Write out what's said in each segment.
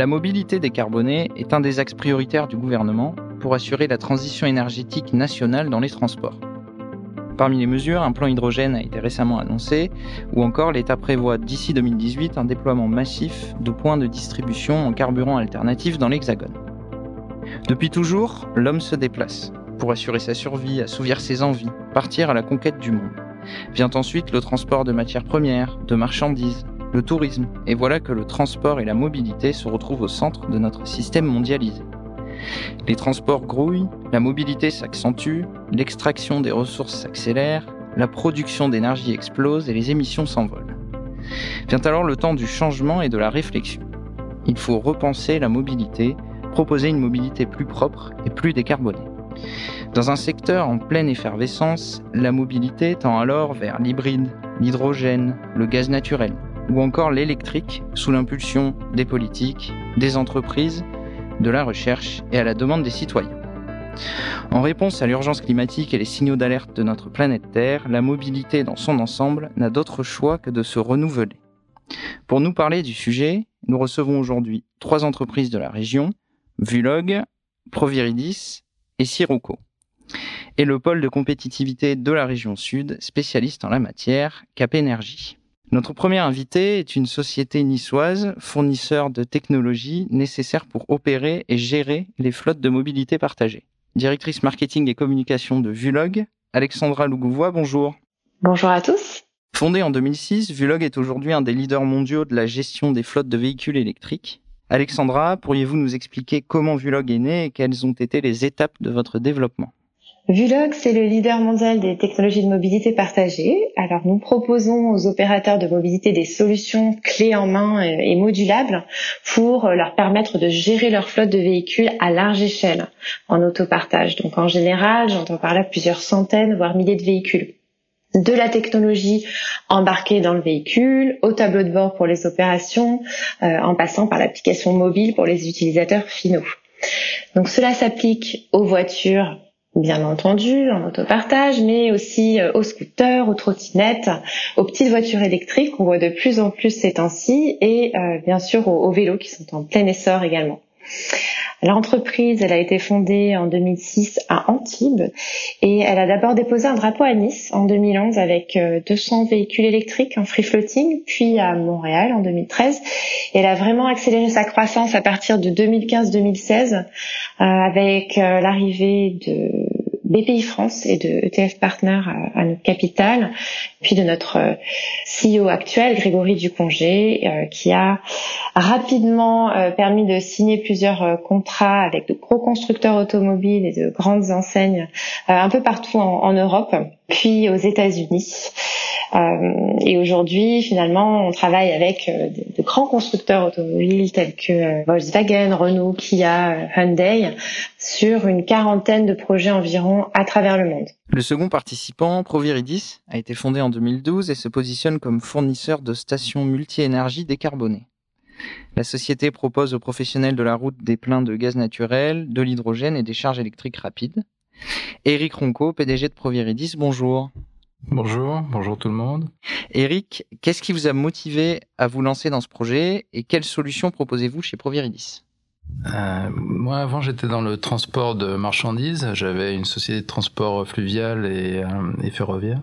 La mobilité décarbonée est un des axes prioritaires du gouvernement pour assurer la transition énergétique nationale dans les transports. Parmi les mesures, un plan hydrogène a été récemment annoncé, ou encore l'État prévoit d'ici 2018 un déploiement massif de points de distribution en carburant alternatif dans l'Hexagone. Depuis toujours, l'homme se déplace pour assurer sa survie, assouvir ses envies, partir à la conquête du monde. Vient ensuite le transport de matières premières, de marchandises, le tourisme, et voilà que le transport et la mobilité se retrouvent au centre de notre système mondialisé. Les transports grouillent, la mobilité s'accentue, l'extraction des ressources s'accélère, la production d'énergie explose et les émissions s'envolent. Vient alors le temps du changement et de la réflexion. Il faut repenser la mobilité, proposer une mobilité plus propre et plus décarbonée. Dans un secteur en pleine effervescence, la mobilité tend alors vers l'hybride, l'hydrogène, le gaz naturel ou encore l'électrique sous l'impulsion des politiques, des entreprises, de la recherche et à la demande des citoyens. En réponse à l'urgence climatique et les signaux d'alerte de notre planète Terre, la mobilité dans son ensemble n'a d'autre choix que de se renouveler. Pour nous parler du sujet, nous recevons aujourd'hui trois entreprises de la région, Vulog, Proviridis et Sirocco, et le pôle de compétitivité de la région sud, spécialiste en la matière, Cap Énergie. Notre première invité est une société niçoise, fournisseur de technologies nécessaires pour opérer et gérer les flottes de mobilité partagée. Directrice marketing et communication de Vulog, Alexandra Lougouvois, bonjour. Bonjour à tous. Fondée en 2006, Vulog est aujourd'hui un des leaders mondiaux de la gestion des flottes de véhicules électriques. Alexandra, pourriez-vous nous expliquer comment Vulog est né et quelles ont été les étapes de votre développement? Vulog, c'est le leader mondial des technologies de mobilité partagée. Alors, nous proposons aux opérateurs de mobilité des solutions clés en main et modulables pour leur permettre de gérer leur flotte de véhicules à large échelle en autopartage. Donc, en général, j'entends par là plusieurs centaines, voire milliers de véhicules de la technologie embarquée dans le véhicule, au tableau de bord pour les opérations, euh, en passant par l'application mobile pour les utilisateurs finaux. Donc cela s'applique aux voitures bien entendu en autopartage, mais aussi euh, aux scooters, aux trottinettes, aux petites voitures électriques qu'on voit de plus en plus ces temps-ci, et euh, bien sûr aux, vélos qui sont en plein essor également. L'entreprise, elle a été fondée en 2006 à Antibes et elle a d'abord déposé un drapeau à Nice en 2011 avec 200 euh, véhicules électriques en free floating, puis à Montréal en 2013. Et elle a vraiment accéléré sa croissance à partir de 2015-2016 avec l'arrivée de BPI France et de ETF Partner à, notre capitale, puis de notre euh, CEO actuel, Grégory Ducongé, euh, qui a rapidement euh, permis de signer plusieurs contrats avec de gros constructeurs automobiles et de grandes enseignes un peu partout en Europe, puis aux États-Unis. Euh, et aujourd'hui, finalement, on travaille avec euh, de, grands constructeurs automobiles tels que euh, Volkswagen, Renault, Kia, Hyundai, sur une quarantaine de projets environ à travers le monde. Le second participant, Proviridis, a été fondé en 2012 et se positionne comme fournisseur de stations multi-énergie décarbonées. La société propose aux professionnels de la route des pleins de gaz naturel, de l'hydrogène et des charges électriques rapides. Eric Ronco, PDG de Proviridis, bonjour. Bonjour, bonjour tout le monde. Eric, qu'est-ce qui vous a motivé à vous lancer dans ce projet et quelles solutions proposez-vous chez Proviridis? Euh, moi, avant, j'étais dans le transport de marchandises. J'avais une société de transport fluvial et, euh, ferroviaire.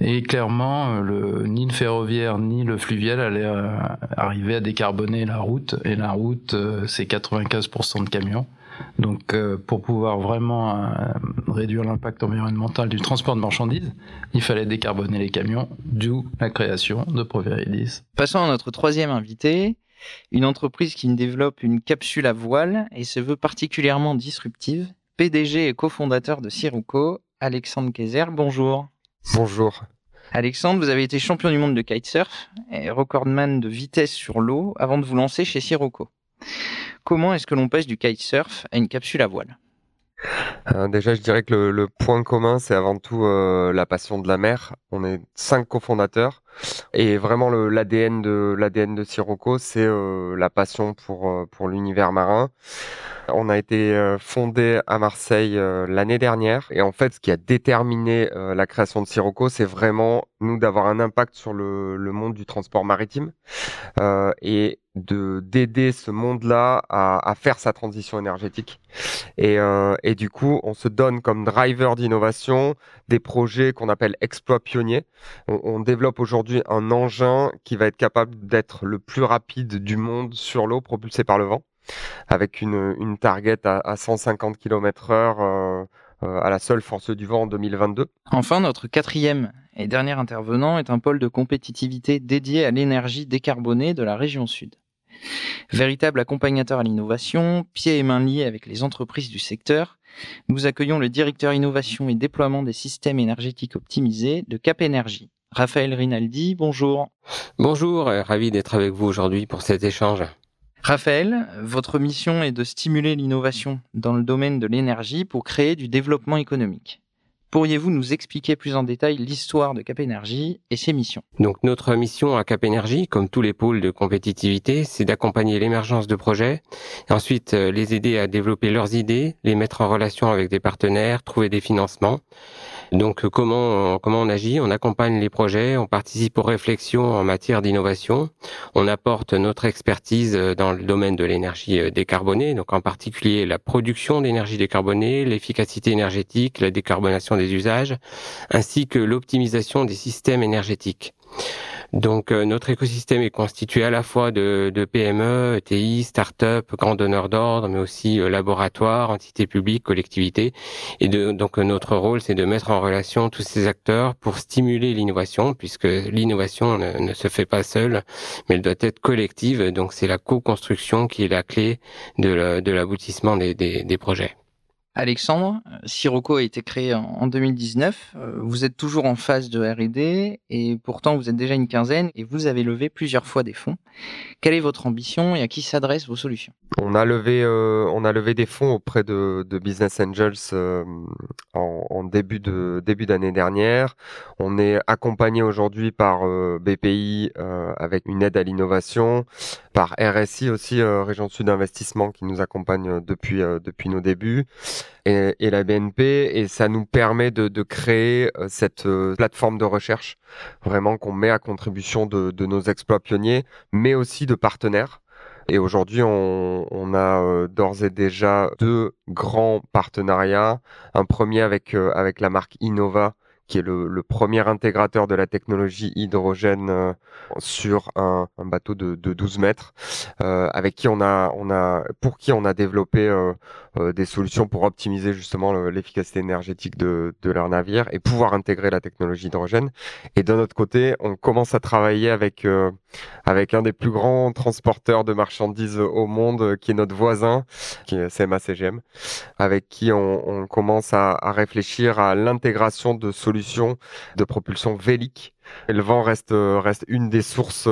Et clairement, le, ni le ferroviaire ni le fluvial allaient euh, arriver à décarboner la route. Et la route, c'est 95% de camions. Donc, euh, pour pouvoir vraiment euh, réduire l'impact environnemental du transport de marchandises, il fallait décarboner les camions, d'où la création de Proveridis. Passons à notre troisième invité, une entreprise qui développe une capsule à voile et se veut particulièrement disruptive. PDG et cofondateur de Sirocco, Alexandre Kayser, bonjour. Bonjour. Alexandre, vous avez été champion du monde de kitesurf et recordman de vitesse sur l'eau avant de vous lancer chez Sirocco. Comment est-ce que l'on passe du kitesurf à une capsule à voile? Euh, déjà, je dirais que le, point commun, c'est avant tout euh, la passion de la mer. On est cinq cofondateurs et vraiment l'ADN de Sirocco, c'est euh, la passion pour l'univers marin. On a été fondé à Marseille l'année dernière et en fait, ce qui a déterminé la création de Sirocco, c'est vraiment nous d'avoir un impact sur le, le, monde du transport maritime et de d'aider ce monde-là à, faire sa transition énergétique. Et, et du coup, on se donne comme driver d'innovation des projets qu'on appelle exploits pionniers. On, on développe aujourd'hui un engin qui va être capable d'être le plus rapide du monde sur l'eau, propulsé par le vent avec une, une target à, à 150 km heure euh, euh, à la seule force du vent en 2022. Enfin, notre quatrième et dernier intervenant est un pôle de compétitivité dédié à l'énergie décarbonée de la région sud. Véritable accompagnateur à l'innovation, pieds et mains liés avec les entreprises du secteur, nous accueillons le directeur innovation et déploiement des systèmes énergétiques optimisés de Cap Énergie. Raphaël Rinaldi, bonjour. Bonjour, ravi d'être avec vous aujourd'hui pour cet échange. Raphaël, votre mission est de stimuler l'innovation dans le domaine de l'énergie pour créer du développement économique. Pourriez-vous nous expliquer plus en détail l'histoire de Cap Énergie et ses missions? Donc notre mission à Cap Énergie, comme tous les pôles de compétitivité, c'est d'accompagner l'émergence de projets, et ensuite euh, les aider à développer leurs idées, les mettre en relation avec des partenaires, trouver des financements, donc comment on, comment on agit? On accompagne les projets, on participe aux réflexions en matière d'innovation, on apporte notre expertise euh, dans le domaine de l'énergie euh, décarbonée, donc en particulier la production d'énergie décarbonée, l'efficacité énergétique, la décarbonation des usages, ainsi que l'optimisation des systèmes énergétiques. Donc euh, notre écosystème est constitué à la fois de, PME, ETI, start-up, grands donneurs d'ordre, mais aussi euh, laboratoires, entités publiques, collectivités. Et de, donc notre rôle, c'est de mettre en relation tous ces acteurs pour stimuler l'innovation, puisque l'innovation ne, se fait pas seule, mais elle doit être collective. Donc c'est la co-construction qui est la clé de l'aboutissement des projets. Alexandre, Sirocco a été créé en 2019. Euh, vous êtes toujours en phase de R&D et pourtant vous êtes déjà une quinzaine et vous avez levé plusieurs fois des fonds. Quelle est votre ambition et à qui s'adressent vos solutions? On a levé, euh, on a levé des fonds auprès de, de Business Angels euh, en, début de début d'année dernière. On est accompagné aujourd'hui par euh, BPI avec une aide à l'innovation, par RSI aussi Région Sud Investissement qui nous accompagne depuis depuis nos débuts et, la BNP et ça nous permet de, de créer cette plateforme de recherche vraiment qu'on met à contribution de, de, nos exploits pionniers, aussi de partenaires. Et aujourd'hui, on, a euh, d'ores et déjà deux grands partenariats. Un premier avec avec la marque Innova qui est le, premier intégrateur de la technologie hydrogène euh, sur un, bateau de, de 12 mètres, euh, avec qui on a, on a, pour qui on a développé euh, euh des solutions pour optimiser justement l'efficacité énergétique de, de leur navire et pouvoir intégrer la technologie hydrogène. Et d'un autre côté, on commence à travailler avec euh, avec un des plus grands transporteurs de marchandises au monde, qui est notre voisin, qui est CMA CGM, avec qui on, on commence à, à réfléchir à l'intégration de solutions de propulsion vélique. Le vent reste, reste une des sources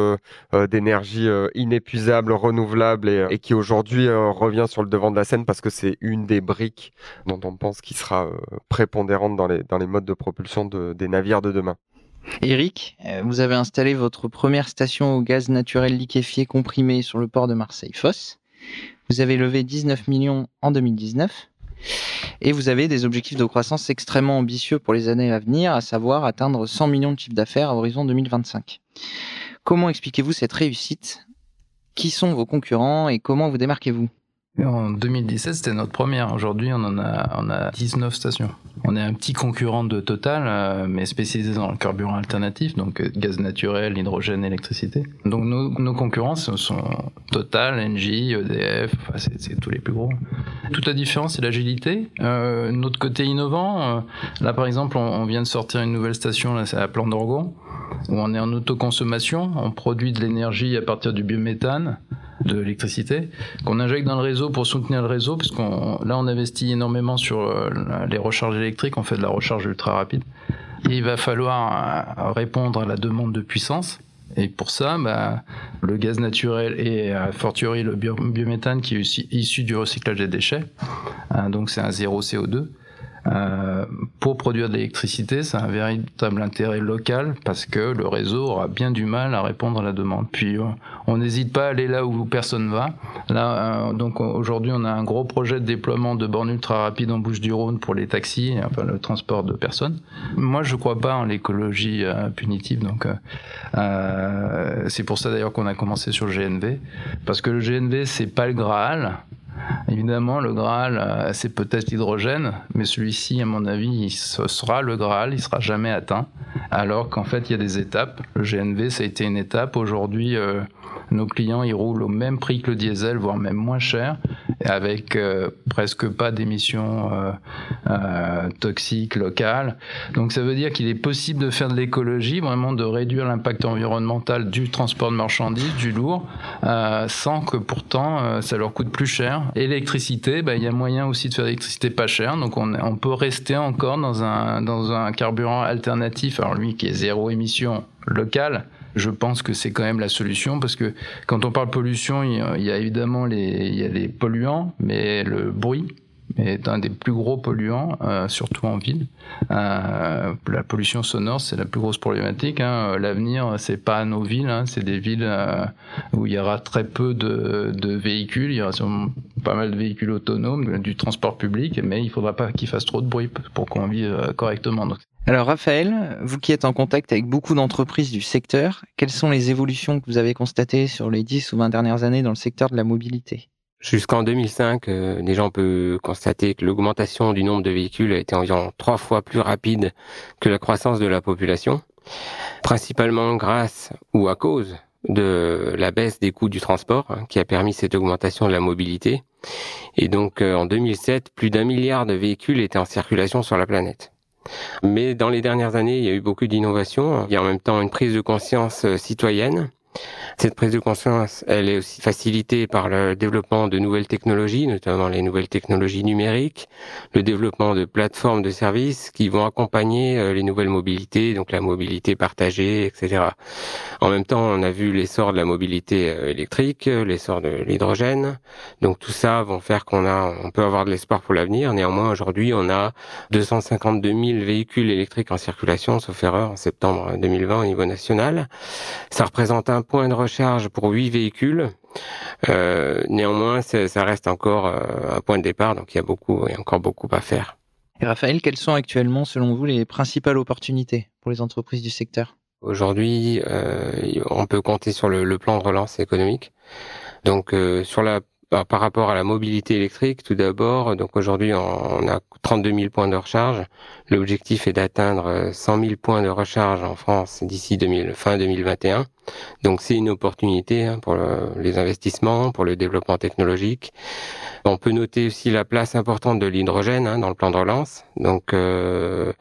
euh, d'énergie euh, inépuisable, renouvelable et, qui aujourd'hui euh, revient sur le devant de la scène parce que c'est une des briques dont on pense qui sera prépondérante dans les, modes de propulsion de, des navires de demain. Eric, vous avez installé votre première station au gaz naturel liquéfié comprimé sur le port de Marseille-Fosse. Vous avez levé 19 millions en 2019. Et vous avez des objectifs de croissance extrêmement ambitieux pour les années à venir, à savoir atteindre 100 millions de chiffres d'affaires à horizon 2025. Comment expliquez-vous cette réussite? Qui sont vos concurrents et comment vous démarquez-vous? En 2017, c'était notre première. Aujourd'hui, on en a, on a 19 stations. On est un petit concurrent de Total, euh, mais spécialisé dans le carburant alternatif, donc euh, gaz naturel, hydrogène, électricité. Donc nos, nos concurrents, sont Total, Engie, EDF, enfin, c'est tous les plus gros. Toute la différence, c'est l'agilité. Euh, notre côté innovant, euh, là par exemple, on, on, vient de sortir une nouvelle station, là c'est à Plan d'Orgon, où on est en autoconsommation, on produit de l'énergie à partir du biométhane de l'électricité qu'on injecte dans le réseau pour soutenir le réseau parce qu'on là on investit énormément sur euh, les recharges électriques on fait de la recharge ultra rapide. Il va falloir euh, répondre à la demande de puissance. Et pour ça, bah, le gaz naturel et a fortiori le biométhane qui est issu du recyclage des déchets, hein, donc c'est un zéro CO2, Euh, pour produire de l'électricité, c'est un véritable intérêt local parce que le réseau aura bien du mal à répondre à la demande. Puis euh, on n'hésite pas à aller là où personne va. Là, euh, donc aujourd'hui, on a un gros projet de déploiement de bornes ultra rapides en Bouches-du-Rhône pour les taxis, enfin le transport de personnes. Moi, je crois pas en l'écologie punitive, donc c'est pour ça d'ailleurs qu'on a commencé sur le GNV, parce que le GNV c'est pas le Graal. Évidemment, le Graal, euh, c'est peut-être l'hydrogène, mais celui-ci, à mon avis, ce sera le Graal, il sera jamais atteint. Alors qu'en fait, il y a des étapes. Le GNV, ça a été une étape. Aujourd'hui, euh, nos clients, ils roulent au même prix que le diesel, voire même moins cher, avec euh, presque pas d'émissions toxiques locales. Donc ça veut dire qu'il est possible de faire de l'écologie, vraiment de réduire l'impact environnemental du transport de marchandises, du lourd, sans que pourtant ça leur coûte plus cher. Électricité, bah, il y a moyen aussi de faire de l'électricité pas chère, donc on, peut rester encore dans un, dans un carburant alternatif, alors lui qui est zéro émission locale, je pense que c'est quand même la solution parce que quand on parle pollution, il y a, évidemment les, y a les polluants, mais le bruit est un des plus gros polluants, euh, surtout en ville. Euh, la pollution sonore, c'est la plus grosse problématique. Hein. L'avenir, c'est pas nos villes, hein. c'est des villes euh, où il y aura très peu de, véhicules. Il y aura pas mal de véhicules autonomes, du transport public, mais il faudra pas qu'ils fassent trop de bruit pour qu'on vive correctement. Alors Raphaël, vous qui êtes en contact avec beaucoup d'entreprises du secteur, quelles sont les évolutions que vous avez constatées sur les 10 ou 20 dernières années dans le secteur de la mobilité? Jusqu'en 2005, euh, déjà on peut constater que l'augmentation du nombre de véhicules a été environ trois fois plus rapide que la croissance de la population, principalement grâce ou à cause de la baisse des coûts du transport hein, qui a permis cette augmentation de la mobilité. Et donc euh, en 2007, plus d'un milliard de véhicules étaient en circulation sur la planète. Mais dans les dernières années, il y a eu beaucoup d'innovations. Il y a en même temps une prise de conscience euh, citoyenne cette prise de conscience, elle est aussi facilitée par le développement de nouvelles technologies, notamment les nouvelles technologies numériques, le développement de plateformes de services qui vont accompagner euh, les nouvelles mobilités, donc la mobilité partagée, etc. En même temps, on a vu l'essor de la mobilité euh, électrique, l'essor de l'hydrogène. Donc tout ça vont faire qu'on a, on peut avoir de l'espoir pour l'avenir. Néanmoins, aujourd'hui, on a 252 000 véhicules électriques en circulation, sauf erreur, en septembre 2020 au niveau national. Ça représente un point de recharge pour 8 véhicules. Euh, néanmoins, ça reste encore euh, un point de départ, donc il y a beaucoup, il y a encore beaucoup à faire. Et Raphaël, quelles sont actuellement, selon vous, les principales opportunités pour les entreprises du secteur? Aujourd'hui, euh, on peut compter sur le, plan de relance économique. Donc, sur la par rapport à la mobilité électrique, tout d'abord, donc aujourd'hui on a 32 000 points de recharge. L'objectif est d'atteindre 100 000 points de recharge en France d'ici fin 2021. Donc c'est une opportunité hein, pour les investissements, pour le développement technologique. On peut noter aussi la place importante de l'hydrogène hein, dans le plan de relance. Donc euh,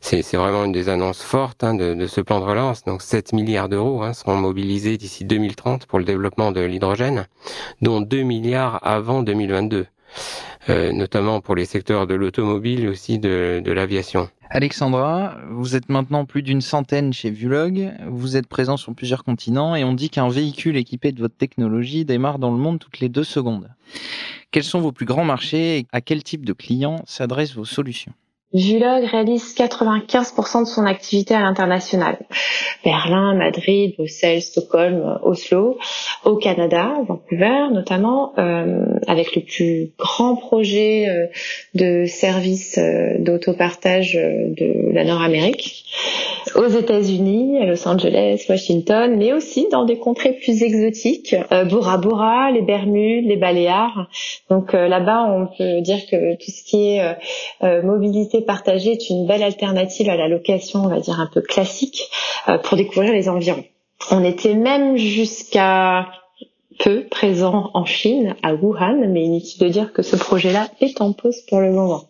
c'est vraiment une des annonces fortes hein, de, de, ce plan de relance. Donc 7 milliards d'euros seront mobilisés d'ici 2030 pour le développement de l'hydrogène, dont 2 milliards avant 2022. Euh, notamment pour les secteurs de l'automobile et aussi de, l'aviation. Alexandra, vous êtes maintenant plus d'une centaine chez Vulog, vous êtes présent sur plusieurs continents et on dit qu'un véhicule équipé de votre technologie démarre dans le monde toutes les deux secondes. Quels sont vos plus grands marchés et à quel type de clients s'adressent vos solutions? Julog réalise 95% de son activité à l'international. Berlin, Madrid, Bruxelles, Stockholm, Oslo, au Canada, Vancouver notamment, euh, avec le plus grand projet euh, de service euh, d'autopartage euh, de la Nord-Amérique, aux États-Unis, à Los Angeles, Washington, mais aussi dans des contrées plus exotiques, Bora Bora, les Bermudes, les Baléares. Donc là-bas, on peut dire que tout ce qui est mobilité partagée est une belle alternative à la location, on va dire un peu classique, euh, pour découvrir les environs. On était même jusqu'à peu présent en Chine, à Wuhan, mais inutile de dire que ce projet-là est en pause pour le moment.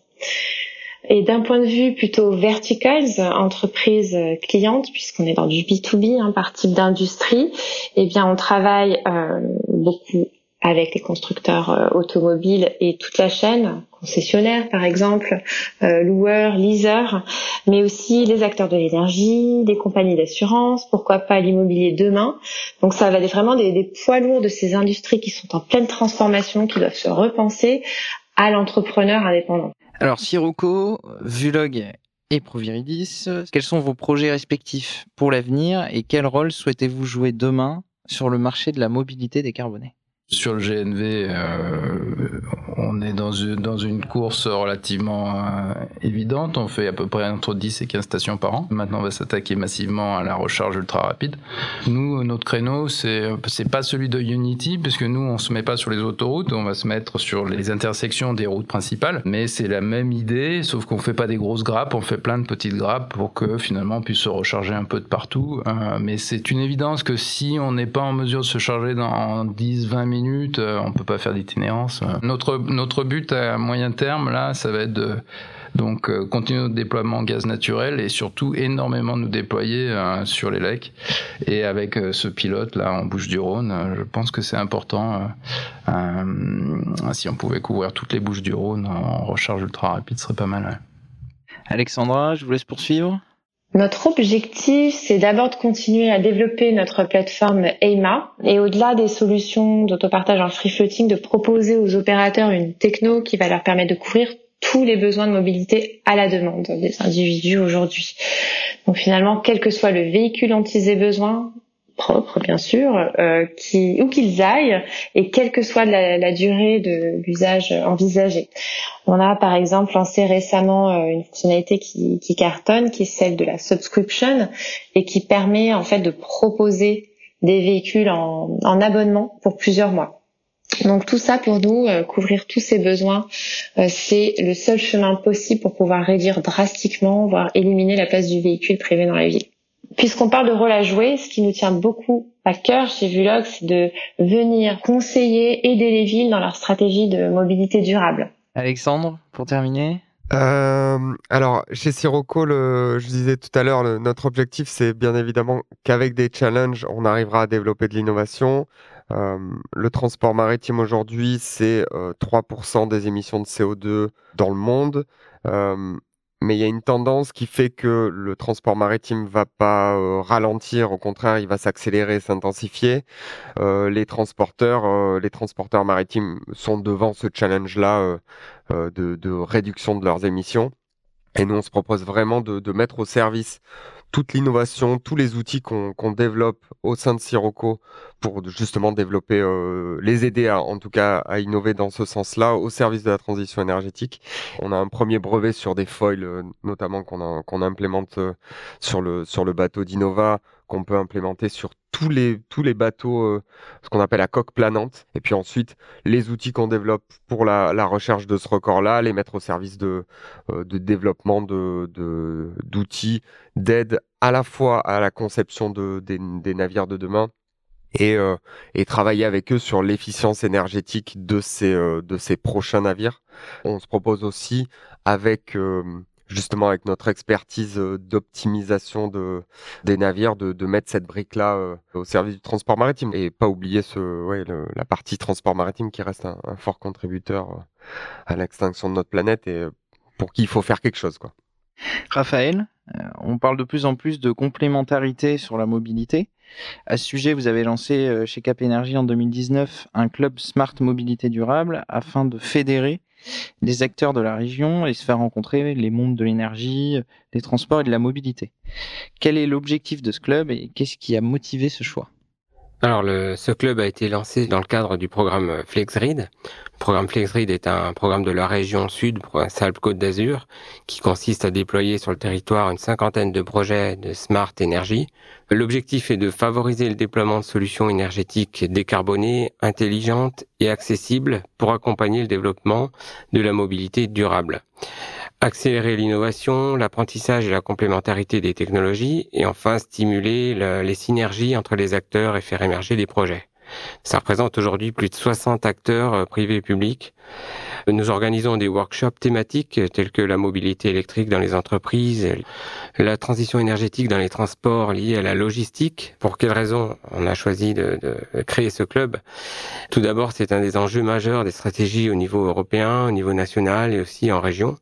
Et d'un point de vue plutôt verticals, entreprise cliente, puisqu'on est dans du B2B hein, par type d'industrie, eh bien on travaille euh, beaucoup avec les constructeurs euh, automobiles et toute la chaîne, concessionnaires par exemple, euh, loueurs, leasers, mais aussi les acteurs de l'énergie, des compagnies d'assurance, pourquoi pas l'immobilier demain. Donc ça va être vraiment des poids lourds de ces industries qui sont en pleine transformation, qui doivent se repenser à l'entrepreneur indépendant. Alors, Sirocco, Vulog et Proviridis, quels sont vos projets respectifs pour l'avenir et quel rôle souhaitez-vous jouer demain sur le marché de la mobilité décarbonée? Sur le GNV, euh, on est dans une, course relativement euh, évidente. On fait à peu près entre 10 et 15 stations par an. Maintenant, on va s'attaquer massivement à la recharge ultra rapide. Nous, notre créneau, c'est c'est pas celui de Unity, puisque nous, on se met pas sur les autoroutes, on va se mettre sur les intersections des routes principales. Mais c'est la même idée, sauf qu'on fait pas des grosses grappes, on fait plein de petites grappes pour que finalement on puisse se recharger un peu de partout. Euh, mais c'est une évidence que si on n'est pas en mesure de se charger dans 10-20 minutes, minutes, euh, on peut pas faire d'itinérance. Notre notre but à moyen terme là, ça va être de donc euh, continuer notre déploiement en gaz naturel et surtout énormément nous déployer euh, sur les lacs. Et avec ce pilote là en Bouche du Rhône, je pense que c'est important. si on pouvait couvrir toutes les Bouches du Rhône en recharge ultra rapide, ce serait pas mal. Alexandra, je vous laisse poursuivre. Notre objectif, c'est d'abord de continuer à développer notre plateforme EIMA et au-delà des solutions d'autopartage en free floating, de proposer aux opérateurs une techno qui va leur permettre de couvrir tous les besoins de mobilité à la demande des individus aujourd'hui. Donc finalement, quel que soit le véhicule dont ils aient besoin, propre bien sûr, euh, qui, où qu'ils aillent et quelle que soit la, la durée de l'usage envisagé. On a par exemple lancé récemment euh, une fonctionnalité qui, qui, cartonne, qui est celle de la subscription et qui permet en fait de proposer des véhicules en, en abonnement pour plusieurs mois. Donc tout ça pour nous, euh, couvrir tous ces besoins, c'est le seul chemin possible pour pouvoir réduire drastiquement, voire éliminer la place du véhicule privé dans la ville. Puisqu'on parle de rôle à jouer, ce qui nous tient beaucoup à cœur chez Vulog, c'est de venir conseiller, aider les villes dans leur stratégie de mobilité durable. Alexandre, pour terminer euh, alors, chez Sirocco, le, je disais tout à l'heure, notre objectif, c'est bien évidemment qu'avec des challenges, on arrivera à développer de l'innovation. Euh, le transport maritime aujourd'hui, c'est euh, 3% des émissions de CO2 dans le monde. Mais il y a une tendance qui fait que le transport maritime va pas euh, ralentir, au contraire, il va s'accélérer, s'intensifier. Euh, les transporteurs, euh, les transporteurs maritimes sont devant ce challenge-là de, réduction de leurs émissions. Et nous, on se propose vraiment de mettre au service toute l'innovation, tous les outils qu'on développe au sein de Sirocco pour justement développer, euh, les aider à, en tout cas à innover dans ce sens-là au service de la transition énergétique. On a un premier brevet sur des foils, euh, notamment qu'on implémente euh, sur le sur le bateau d'Innova qu'on peut implémenter sur tous les, tous les bateaux, euh, ce qu'on appelle la coque planante. Et puis ensuite, les outils qu'on développe pour la, la, recherche de ce record-là, les mettre au service de, euh, de développement d'outils, de, d'outils d'aide à la fois à la conception de, des, des navires de demain et, euh, et travailler avec eux sur l'efficience énergétique de ces, de ces prochains navires. On se propose aussi avec justement avec notre expertise euh, d'optimisation de, des navires, de, mettre cette brique-là euh, au service du transport maritime et pas oublier la partie transport maritime qui reste un, un fort contributeur euh, à l'extinction de notre planète et pour qui il faut faire quelque chose. Quoi. Raphaël, on parle de plus en plus de complémentarité sur la mobilité. À ce sujet, vous avez lancé chez Cap Énergie en 2019 un club Smart Mobilité Durable afin de fédérer les acteurs de la région et se faire rencontrer les mondes de l'énergie, des transports et de la mobilité. Quel est l'objectif de ce club et qu'est-ce qui a motivé ce choix? Alors, ce club a été lancé dans le cadre du programme FlexRead. Le programme FlexRead est un programme de la région sud, Provence-Alpes-Côte d'Azur, qui consiste à déployer sur le territoire une cinquantaine de projets de smart énergie. L'objectif est de favoriser le déploiement de solutions énergétiques décarbonées, intelligentes et accessibles pour accompagner le développement de la mobilité durable accélérer l'innovation, l'apprentissage et la complémentarité des technologies, et enfin stimuler les synergies entre les acteurs et faire émerger des projets. Ça représente aujourd'hui plus de 60 acteurs euh, privés et publics nous organisons des workshops thématiques tels que la mobilité électrique dans les entreprises, la transition énergétique dans les transports liés à la logistique. Pour quelles raisons on a choisi de, de créer ce club? Tout d'abord, c'est un des enjeux majeurs des stratégies au niveau européen, au niveau national et aussi en région.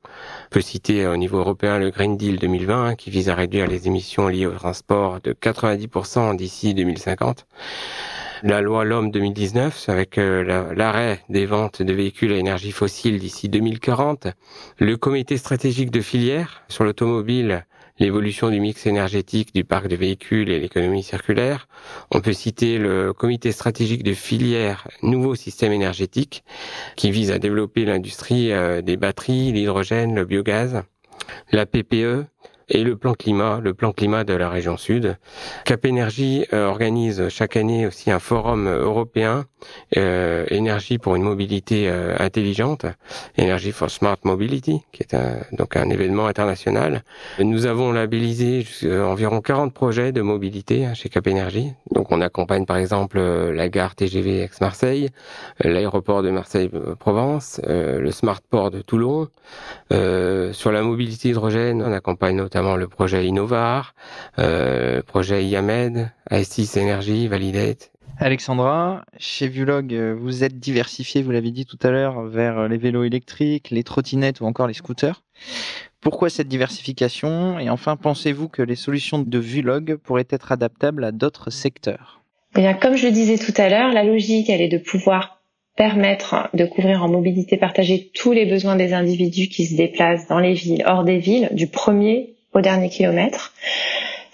On peut citer au niveau européen le Green Deal 2020 qui vise à réduire les émissions liées au transport de 90% d'ici 2050. La loi L'Homme 2019 avec euh, l'arrêt des ventes de véhicules à énergie fossile d'ici 2040, le comité stratégique de filière sur l'automobile l'évolution du mix énergétique du parc de véhicules et l'économie circulaire. On peut citer le comité stratégique de filière Nouveau système énergétique qui vise à développer l'industrie euh, des batteries, l'hydrogène, le biogaz, la PPE, et le plan climat, le plan climat de la région sud. Cap Énergie euh, organise chaque année aussi un forum européen euh, énergie pour une mobilité euh, intelligente, Energy for Smart Mobility, qui est un, donc un événement international. Nous avons labellisé environ 40 projets de mobilité hein, chez Cap Énergie. Donc on accompagne par exemple la gare TGV Aix-Marseille, l'aéroport de Marseille-Provence, le Smart Port de Toulon. sur la mobilité hydrogène, on accompagne notamment le projet Innovar, euh, projet IAMED, A6 Energy, Validate. Alexandra, chez Vulog, euh, vous êtes diversifié, vous l'avez dit tout à l'heure, vers les vélos électriques, les trottinettes ou encore les scooters. Pourquoi cette diversification? Et enfin, pensez-vous que les solutions de Vulog pourraient être adaptables à d'autres secteurs? Eh bien, Comme je le disais tout à l'heure, la logique, elle est de pouvoir permettre de couvrir en mobilité partagée tous les besoins des individus qui se déplacent dans les villes, hors des villes, du premier au dernier kilomètre.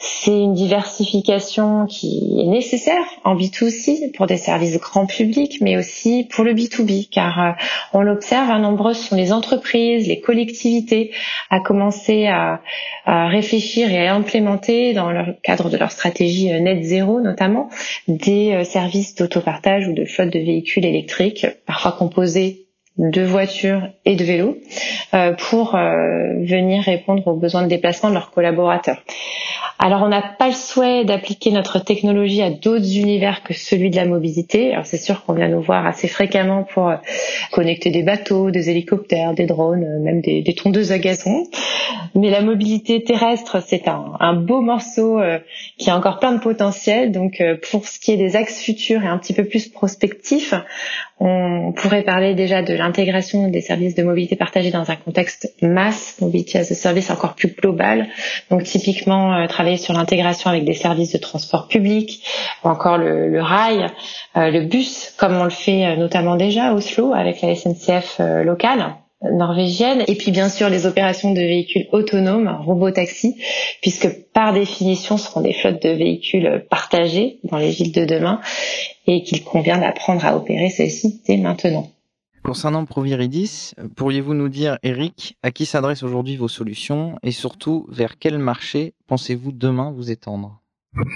C'est une diversification qui est nécessaire en B2C pour des services grand public, mais aussi pour le B2B, car euh, on l'observe, un nombreux sont les entreprises, les collectivités à commencer à, à, réfléchir et à implémenter dans le cadre de leur stratégie euh, net zéro notamment des euh, services d'autopartage ou de flotte de véhicules électriques, parfois composés de voitures et de vélos euh, pour euh, venir répondre aux besoins de déplacement de leurs collaborateurs. Alors on n'a pas le souhait d'appliquer notre technologie à d'autres univers que celui de la mobilité. Alors c'est sûr qu'on vient nous voir assez fréquemment pour euh, connecter des bateaux, des hélicoptères, des drones, même des, des tondeuses à gazon. Mais la mobilité terrestre, c'est un, un, beau morceau qui a encore plein de potentiel. Donc pour ce qui est des axes futurs et un petit peu plus prospectifs, on pourrait parler déjà de l'intégration des services de mobilité partagée dans un contexte mass, mobility as a service encore plus global. Donc typiquement euh, travailler sur l'intégration avec des services de transport public ou encore le, rail, euh, le bus, comme on le fait euh, notamment déjà à Oslo avec la SNCF locale norvégienne et puis bien sûr les opérations de véhicules autonomes, robotaxi, puisque par définition ce seront des flottes de véhicules partagés dans les villes de demain et qu'il convient d'apprendre à opérer celles-ci dès maintenant. Concernant Proviridis, pourriez-vous nous dire, Eric, à qui s'adressent aujourd'hui vos solutions et surtout vers quel marché pensez-vous demain vous étendre?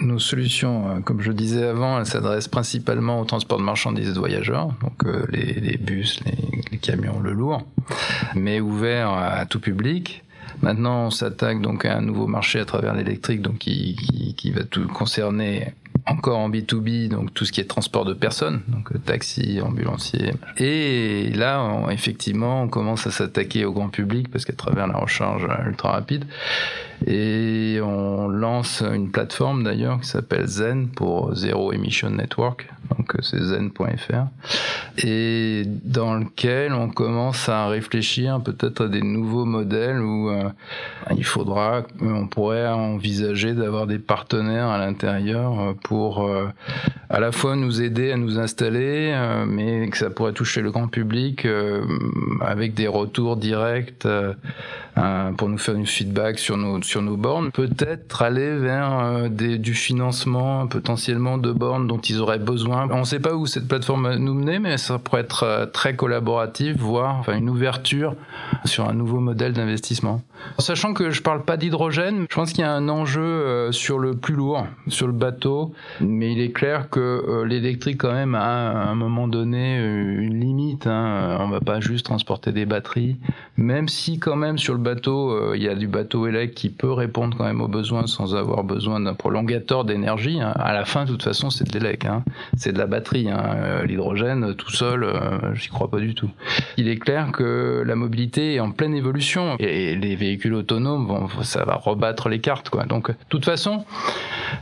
Nos solutions, euh, comme je disais avant, elles s'adressent principalement au transport de marchandises et de voyageurs, donc euh, les, bus, les, camions, le lourd, mais ouvert à tout public. Maintenant, on s'attaque donc à un nouveau marché à travers l'électrique, donc qui, va tout concerner encore en B2B, donc tout ce qui est transport de personnes, donc euh, taxi, ambulancier. Et là, effectivement, on commence à s'attaquer au grand public parce qu'à travers la recharge ultra rapide, et on lance une plateforme d'ailleurs qui s'appelle Zen pour Zero Emission Network, donc euh, c'est zen.fr, et dans lequel on commence à réfléchir peut-être à des nouveaux modèles où euh, il faudra, on pourrait envisager d'avoir des partenaires à l'intérieur euh, pour à la fois nous aider à nous installer, mais que ça pourrait toucher le grand public avec des retours directs pour nous faire du feedback sur nos sur nos bornes, peut-être aller vers euh, du financement potentiellement de bornes dont ils auraient besoin. On ne sait pas où cette plateforme nous mener, mais ça pourrait être euh, très collaboratif, voire enfin, une ouverture sur un nouveau modèle d'investissement. Sachant que je parle pas d'hydrogène, je pense qu'il y a un enjeu euh, sur le plus lourd, sur le bateau, mais il est clair que l'électrique quand même a à un moment donné une limite. Hein. On va pas juste transporter des batteries, même si quand même sur le bateau il y a du bateau électrique qui peut répondre quand même aux besoins sans avoir besoin d'un prolongateur d'énergie. Hein. À la fin, de toute façon, c'est de l'élec, hein. c'est de la batterie. Hein. Euh, l'hydrogène, tout seul, euh, j'y crois pas du tout. Il est clair que la mobilité est en pleine évolution et les véhicules autonomes, vont, ça va rebattre les cartes. Quoi. Donc, de toute façon,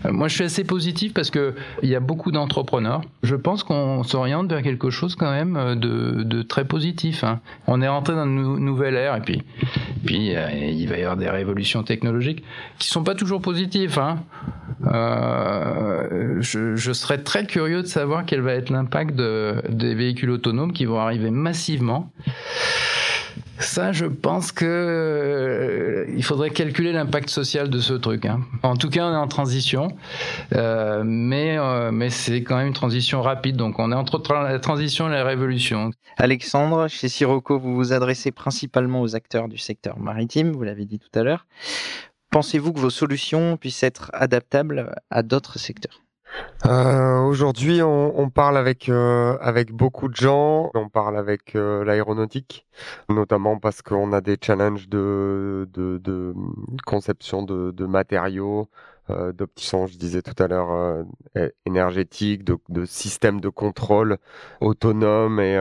euh, moi, je suis assez positif parce que il y a beaucoup d'entrepreneurs. Je pense qu'on s'oriente vers quelque chose quand même de, de très positif. Hein. On est rentré dans une nouvelle ère et puis, puis il va y avoir des révolutions technologiques qui sont pas toujours positifs. Hein. Euh, je, serais très curieux de savoir quel va être l'impact de, des véhicules autonomes qui vont arriver massivement. Ça, je pense que euh, il faudrait calculer l'impact social de ce truc. Hein. En tout cas, on est en transition, euh, mais euh, mais c'est quand même une transition rapide. Donc, on est entre la transition et la révolution. Alexandre, chez Sirocco, vous vous adressez principalement aux acteurs du secteur maritime. Vous l'avez dit tout à l'heure. Pensez-vous que vos solutions puissent être adaptables à d'autres secteurs? Euh, Aujourd'hui, on, on, parle avec euh, avec beaucoup de gens. On parle avec euh, l'aéronautique, notamment parce qu'on a des challenges de de, de conception de, de matériaux, euh, d'opticiens, je disais tout à l'heure, euh, énergétique, de, de systèmes de contrôle autonome et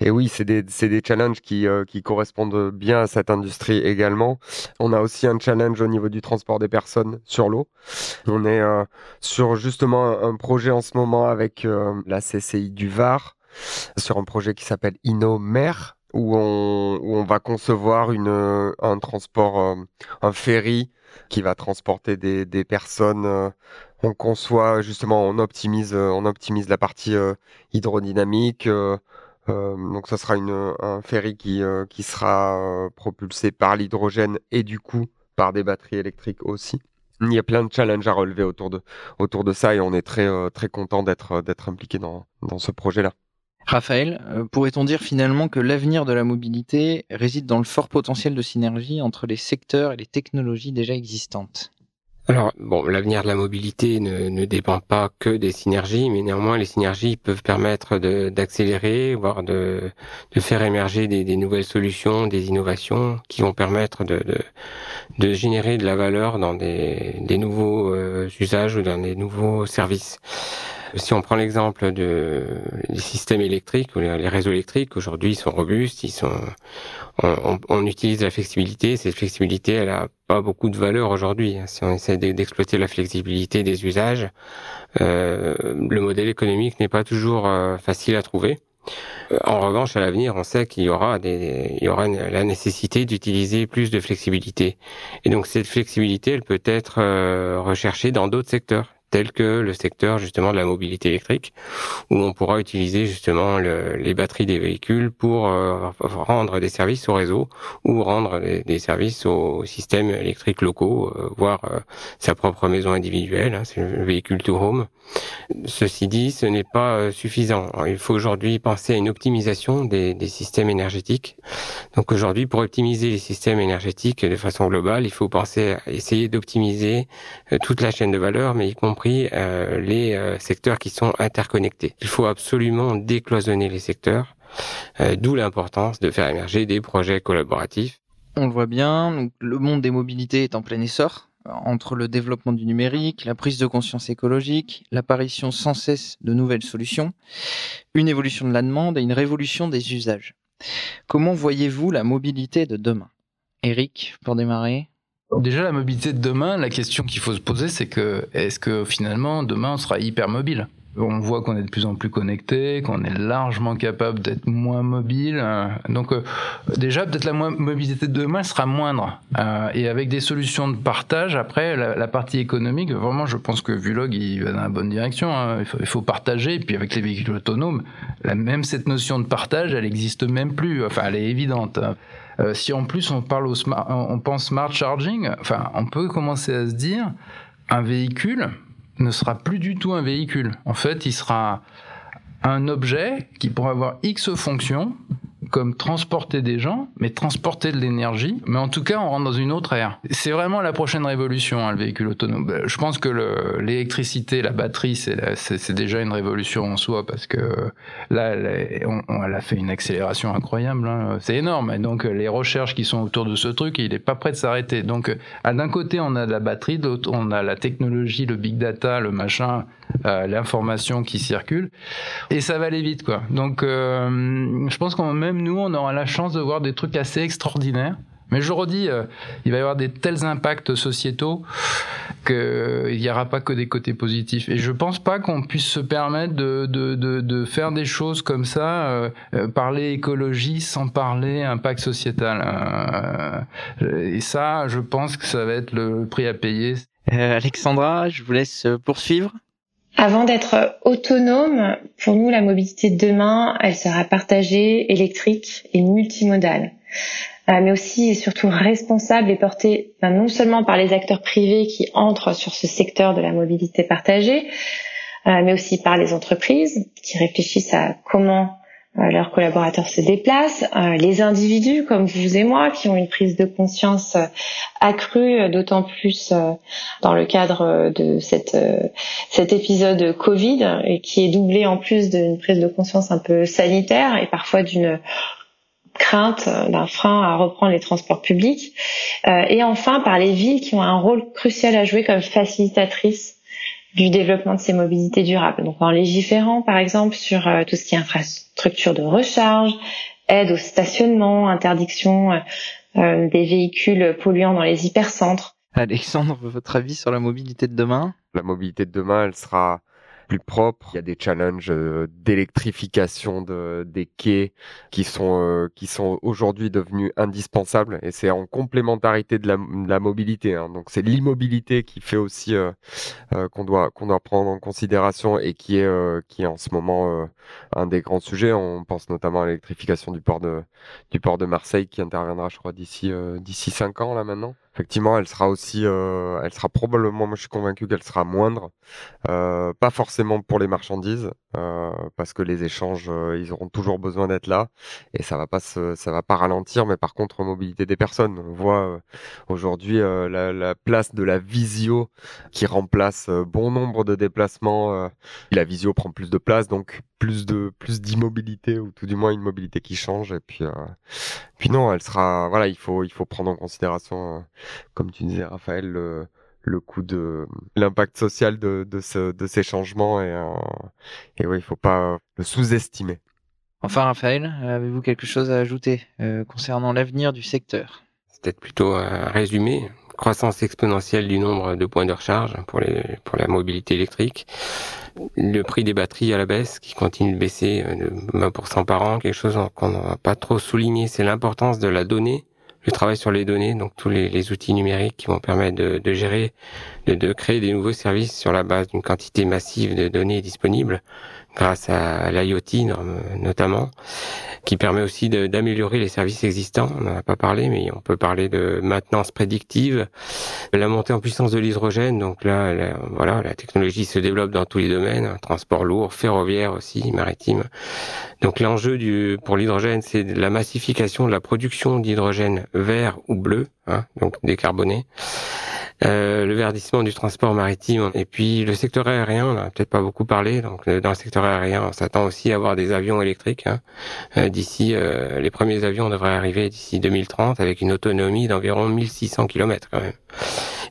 et oui, c'est des, des challenges qui, euh, qui correspondent bien à cette industrie également. On a aussi un challenge au niveau du transport des personnes sur l'eau. On est euh, sur justement un projet en ce moment avec euh, la CCI du Var, sur un projet qui s'appelle InnoMer, où on, où on va concevoir une, un transport, un ferry qui va transporter des, des personnes on conçoit justement, on optimise, on optimise la partie hydrodynamique, euh, donc ça sera une, un ferry qui, euh, qui sera euh, propulsé par l'hydrogène et du coup par des batteries électriques aussi. Il y a plein de challenges à relever autour de, autour de ça et on est très, très content d'être, d'être impliqué dans, dans ce projet-là. Raphaël, pourrait-on dire finalement que l'avenir de la mobilité réside dans le fort potentiel de synergie entre les secteurs et les technologies déjà existantes? Alors, bon, l'avenir de la mobilité ne, dépend pas que des synergies, mais néanmoins, les synergies peuvent permettre d'accélérer, voire de, faire émerger des, nouvelles solutions, des innovations qui vont permettre de, générer de la valeur dans des, des nouveaux euh, usages ou dans des nouveaux services. Si on prend l'exemple de, des systèmes électriques, les réseaux électriques, aujourd'hui, ils sont robustes, ils sont, on, on, utilise la flexibilité. Cette flexibilité, elle a pas beaucoup de valeur aujourd'hui. Si on essaie d'exploiter la flexibilité des usages, euh, le modèle économique n'est pas toujours euh, facile à trouver. Euh, en revanche, à l'avenir, on sait qu'il y aura des, il y aura la nécessité d'utiliser plus de flexibilité. Et donc cette flexibilité, elle peut être euh, recherchée dans d'autres secteurs tel que le secteur justement de la mobilité électrique, où on pourra utiliser justement le, les batteries des véhicules pour euh, rendre des services au réseau ou rendre des, services aux systèmes électriques locaux, euh, voire euh, sa propre maison individuelle, hein, c'est le véhicule to home. Ceci dit, ce n'est pas suffisant. Il faut aujourd'hui penser à une optimisation des, des systèmes énergétiques. Donc aujourd'hui, pour optimiser les systèmes énergétiques de façon globale, il faut penser à essayer d'optimiser toute la chaîne de valeur, mais y compris euh, les euh, secteurs qui sont interconnectés. Il faut absolument décloisonner les secteurs, euh, d'où l'importance de faire émerger des projets collaboratifs. On le voit bien, le monde des mobilités est en plein essor entre le développement du numérique, la prise de conscience écologique, l'apparition sans cesse de nouvelles solutions, une évolution de la demande et une révolution des usages. Comment voyez-vous la mobilité de demain? Eric, pour démarrer. Déjà, la mobilité de demain, la question qu'il faut se poser, c'est que est-ce que finalement, demain, on sera hyper mobile on voit qu'on est de plus en plus connecté, qu'on est largement capable d'être moins mobile. Euh, donc euh, déjà, peut-être la mobilité de demain sera moindre. Euh, et avec des solutions de partage, après, la, partie économique, vraiment, je pense que Vulog, il va dans la bonne direction. Hein. Il, faut, partager. Et puis avec les véhicules autonomes, même cette notion de partage, elle n'existe même plus. Enfin, elle est évidente. Hein. Euh, si en plus on parle au smart, on pense smart charging, enfin, on peut commencer à se dire, un véhicule ne sera plus du tout un véhicule. En fait, il sera un objet qui pourra avoir X fonctions comme transporter des gens, mais transporter de l'énergie. Mais en tout cas, on rentre dans une autre ère. C'est vraiment la prochaine révolution, hein, le véhicule autonome. Ben, je pense que l'électricité, la batterie, c'est déjà une révolution en soi parce que là, elle a fait une accélération incroyable. Hein. C'est énorme. Et donc, les recherches qui sont autour de ce truc, il n'est pas prêt de s'arrêter. Donc, d'un côté, on a la batterie, de on a la technologie, le big data, le machin, euh, l'information qui circule. Et ça va aller vite, quoi. Donc, euh, je pense qu'on même nous, on aura la chance de voir des trucs assez extraordinaires. Mais je redis, euh, il va y avoir des tels impacts sociétaux qu'il n'y aura pas que des côtés positifs. Et je pense pas qu'on puisse se permettre de, faire des choses comme ça, euh, euh, parler écologie sans parler impact sociétal. et ça, je pense que ça va être le prix à payer. Alexandra, je vous laisse poursuivre. Avant d'être autonome, pour nous, la mobilité de demain, elle sera partagée, électrique et multimodale. Euh, mais aussi et surtout responsable et portée ben, non seulement par les acteurs privés qui entrent sur ce secteur de la mobilité partagée, euh, mais aussi par les entreprises qui réfléchissent à comment leurs collaborateurs se déplacent, les individus comme vous et moi qui ont une prise de conscience accrue, d'autant plus dans le cadre de cette, cet épisode Covid et qui est doublé en plus d'une prise de conscience un peu sanitaire et parfois d'une crainte d'un frein à reprendre les transports publics, euh, et enfin par les villes qui ont un rôle crucial à jouer comme facilitatrices du développement de ces mobilités durables. Donc en légiférant par exemple sur euh, tout ce qui est infrastructure de recharge, aide au stationnement, interdiction euh, des véhicules polluants dans les hypercentres. Alexandre, votre avis sur la mobilité de demain? La mobilité de demain, elle sera plus propre. Il y a des challenges euh, d'électrification de, des quais qui sont euh, sont aujourd'hui devenus indispensables et c'est en complémentarité de la, la mobilité. Hein. Donc c'est l'immobilité qui fait aussi euh, qu'on doit qu'on doit prendre en considération et qui est qui est en ce moment un des grands sujets. On pense notamment à l'électrification du port de du port de Marseille qui interviendra, je crois, d'ici d'ici cinq ans là maintenant effectivement, elle sera aussi, euh, elle sera probablement, moi je suis convaincu qu'elle sera moindre, euh, pas forcément pour les marchandises, euh, parce que les échanges, ils auront toujours besoin d'être là, et ça va pas se, ça va pas ralentir, mais par contre mobilité des personnes, on voit aujourd'hui la, la, place de la visio qui remplace bon nombre de déplacements. la visio prend plus de place, donc plus de plus d'immobilité ou tout du moins une mobilité qui change et puis puis non elle sera voilà il faut il faut prendre en considération comme tu disais, Raphaël, le, le coût de l'impact social de, de, ce, de ces changements et, euh, et oui, il faut pas le sous-estimer. Enfin, Raphaël, avez-vous quelque chose à ajouter euh, concernant l'avenir du secteur? C'est peut-être plutôt un résumé. Croissance exponentielle du nombre de points de recharge pour, les, pour la mobilité électrique. Le prix des batteries à la baisse qui continue de baisser euh, de 20% par an. Quelque chose qu'on n'a pas trop souligné, c'est l'importance de la donnée le travail sur les données, donc tous les, outils numériques qui vont permettre de, gérer, de, de, créer des nouveaux services sur la base d'une quantité massive de données disponibles grâce à l'IoT notamment, qui permet aussi d'améliorer les services existants. On n'en a pas parlé, mais on peut parler de maintenance prédictive, la montée en puissance de l'hydrogène. Donc là, voilà, la technologie se développe dans tous les domaines, hein, transport lourd, ferroviaire aussi, maritime. Donc l'enjeu pour l'hydrogène, c'est la massification de la production d'hydrogène vert ou bleu, hein, donc décarboné. Euh, le verdissement du transport maritime et puis le secteur aérien, on n'a peut-être pas beaucoup parlé. Donc euh, dans le secteur aérien, on s'attend aussi à avoir des avions électriques. Hein. Euh, d'ici, les premiers avions devraient arriver d'ici 2030 avec une autonomie d'environ 1600 km quand même.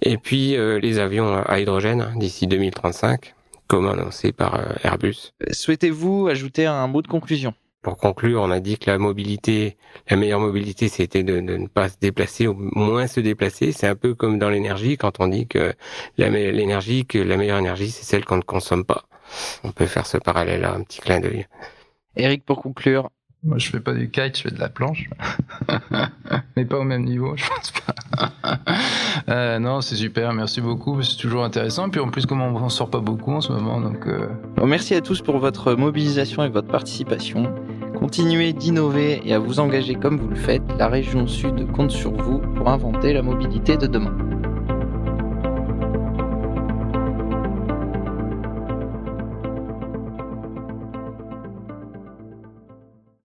Et puis les avions à hydrogène hein, d'ici 2035, comme annoncé par Airbus. Souhaitez-vous ajouter un mot de conclusion? Pour conclure, on a dit que la mobilité, la meilleure mobilité, c'était de, ne pas se déplacer, au moins se déplacer. C'est un peu comme dans l'énergie, quand on dit que l'énergie, que la meilleure énergie, c'est celle qu'on ne consomme pas. On peut faire ce parallèle-là, un petit clin d'œil. Eric, pour conclure, moi, je fais pas du kite, je fais de la planche. Mais pas au même niveau, je pense pas. euh, non, c'est super, merci beaucoup. C'est toujours intéressant. Et puis en plus, comme on sort pas beaucoup en ce moment, donc. Euh... merci à tous pour votre mobilisation et votre participation. Continuez d'innover et à vous engager comme vous le faites. La région Sud compte sur vous pour inventer la mobilité de demain.